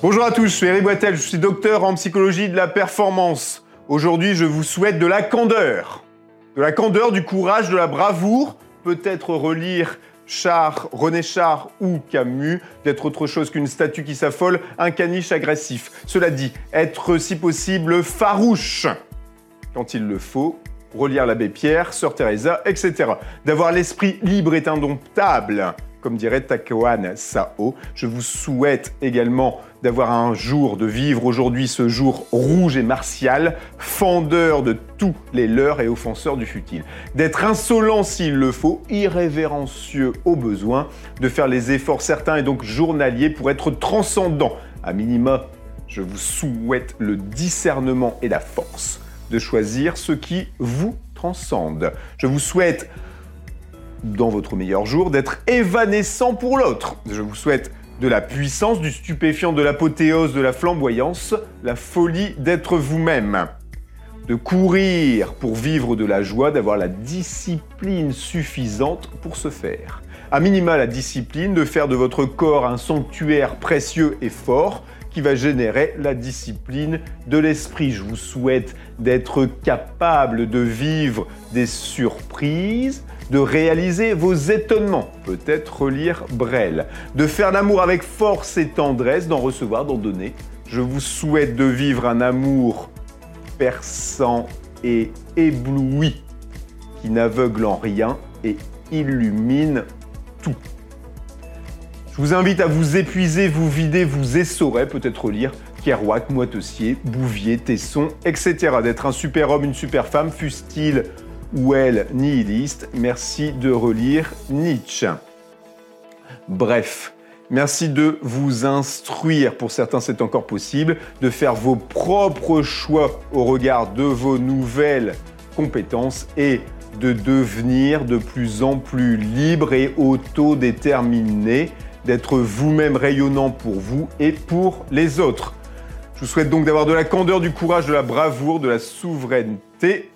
Bonjour à tous, je suis Eric Boitel, je suis docteur en psychologie de la performance. Aujourd'hui, je vous souhaite de la candeur. De la candeur, du courage, de la bravoure, peut-être relire Char, René Char ou Camus, d'être autre chose qu'une statue qui s'affole, un caniche agressif. Cela dit, être si possible farouche quand il le faut, relire l'abbé Pierre, Sœur Teresa, etc. D'avoir l'esprit libre et indomptable, comme dirait Takewan Sao. Je vous souhaite également d'avoir un jour, de vivre aujourd'hui ce jour rouge et martial, fendeur de tous les leurs et offenseurs du futile. D'être insolent s'il le faut, irrévérencieux au besoin, de faire les efforts certains et donc journaliers pour être transcendant. À minima, je vous souhaite le discernement et la force de choisir ce qui vous transcende. Je vous souhaite dans votre meilleur jour, d'être évanescent pour l'autre. Je vous souhaite de la puissance, du stupéfiant, de l'apothéose, de la flamboyance, la folie d'être vous-même. De courir pour vivre de la joie, d'avoir la discipline suffisante pour ce faire. À minima la discipline, de faire de votre corps un sanctuaire précieux et fort, qui va générer la discipline de l'esprit. Je vous souhaite d'être capable de vivre des surprises, de réaliser vos étonnements, peut-être relire Brel, de faire l'amour avec force et tendresse, d'en recevoir, d'en donner. Je vous souhaite de vivre un amour perçant et ébloui, qui n'aveugle en rien et illumine tout. Je vous invite à vous épuiser, vous vider, vous essorer, peut-être lire Kerouac, Moitessier, Bouvier, Tesson, etc. D'être un super homme, une super femme, fût-il ou elle nihiliste. Merci de relire Nietzsche. Bref, merci de vous instruire. Pour certains, c'est encore possible de faire vos propres choix au regard de vos nouvelles compétences et de devenir de plus en plus libre et autodéterminé d'être vous-même rayonnant pour vous et pour les autres. Je vous souhaite donc d'avoir de la candeur, du courage, de la bravoure, de la souveraineté.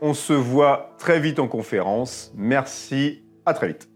On se voit très vite en conférence. Merci, à très vite.